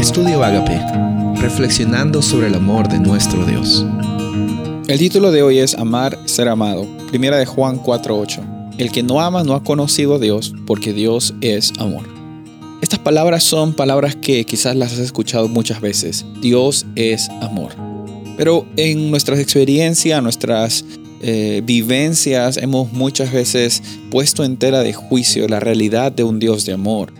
Estudio Agape, reflexionando sobre el amor de nuestro Dios. El título de hoy es Amar, ser amado. Primera de Juan 4:8. El que no ama no ha conocido a Dios, porque Dios es amor. Estas palabras son palabras que quizás las has escuchado muchas veces. Dios es amor. Pero en nuestras experiencias, nuestras eh, vivencias, hemos muchas veces puesto en tela de juicio la realidad de un Dios de amor.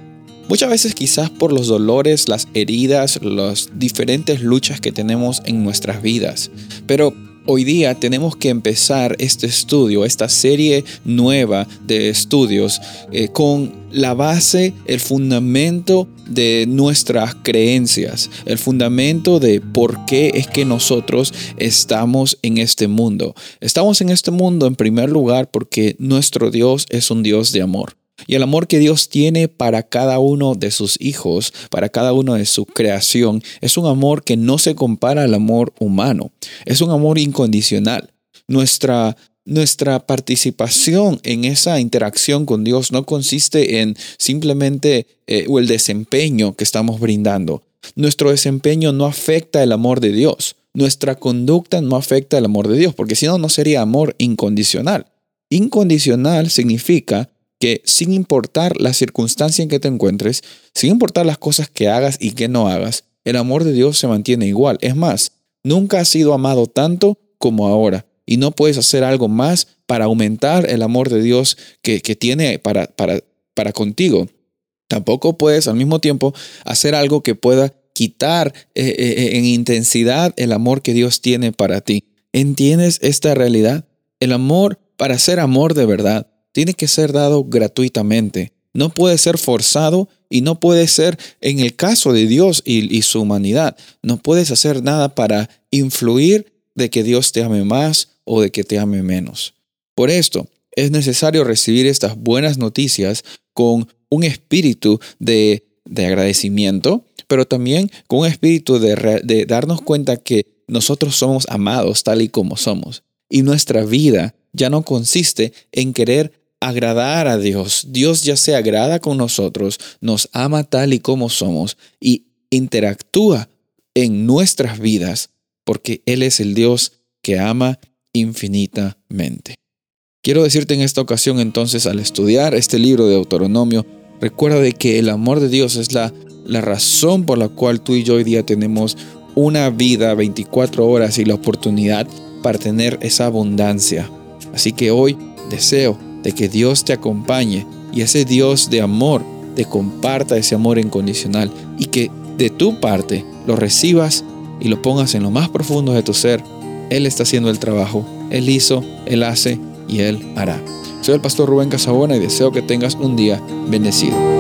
Muchas veces quizás por los dolores, las heridas, las diferentes luchas que tenemos en nuestras vidas. Pero Hoy día tenemos que empezar este estudio, esta serie nueva de estudios, eh, con la base, el fundamento de nuestras creencias, el fundamento de por qué es que nosotros estamos en este mundo. Estamos en este mundo en primer lugar porque nuestro Dios es un Dios de amor. Y el amor que Dios tiene para cada uno de sus hijos, para cada uno de su creación, es un amor que no se compara al amor humano. Es un amor incondicional. Nuestra, nuestra participación en esa interacción con Dios no consiste en simplemente eh, el desempeño que estamos brindando. Nuestro desempeño no afecta el amor de Dios. Nuestra conducta no afecta el amor de Dios, porque si no, no sería amor incondicional. Incondicional significa que sin importar la circunstancia en que te encuentres, sin importar las cosas que hagas y que no hagas, el amor de Dios se mantiene igual. Es más, nunca has sido amado tanto como ahora y no puedes hacer algo más para aumentar el amor de Dios que, tiene para, para, para contigo. Tampoco puedes al mismo tiempo hacer algo que pueda quitar eh, eh, eh, en intensidad el amor que Dios tiene para ti. ¿Entiendes esta realidad? El amor, para ser amor de verdad, tiene que ser dado gratuitamente. No puede ser forzado y no puede ser, en el caso de Dios y, su humanidad, no puedes hacer nada para influir de que Dios te ame más o de que te ame menos. Por esto, es necesario recibir estas buenas noticias con un espíritu de, agradecimiento, pero también con un espíritu de, de darnos cuenta que nosotros somos amados tal y como somos. Y nuestra vida ya no consiste en querer agradar a Dios. Dios ya se agrada con nosotros, nos ama tal y como somos y interactúa en nuestras vidas porque Él es el Dios que ama infinitamente. Quiero decirte en esta ocasión entonces al estudiar este libro de Autonomio, recuerda de que el amor de Dios es la, la razón por la cual tú y yo hoy día tenemos una vida 24 horas y la oportunidad para tener esa abundancia. Así que hoy deseo de que Dios te acompañe y ese Dios de amor te comparta ese amor incondicional y que de tu parte lo recibas y lo pongas en lo más profundo de tu ser. Él está haciendo el trabajo, Él hizo, Él hace y Él hará. Soy el pastor Rubén Casabona y deseo que tengas un día bendecido.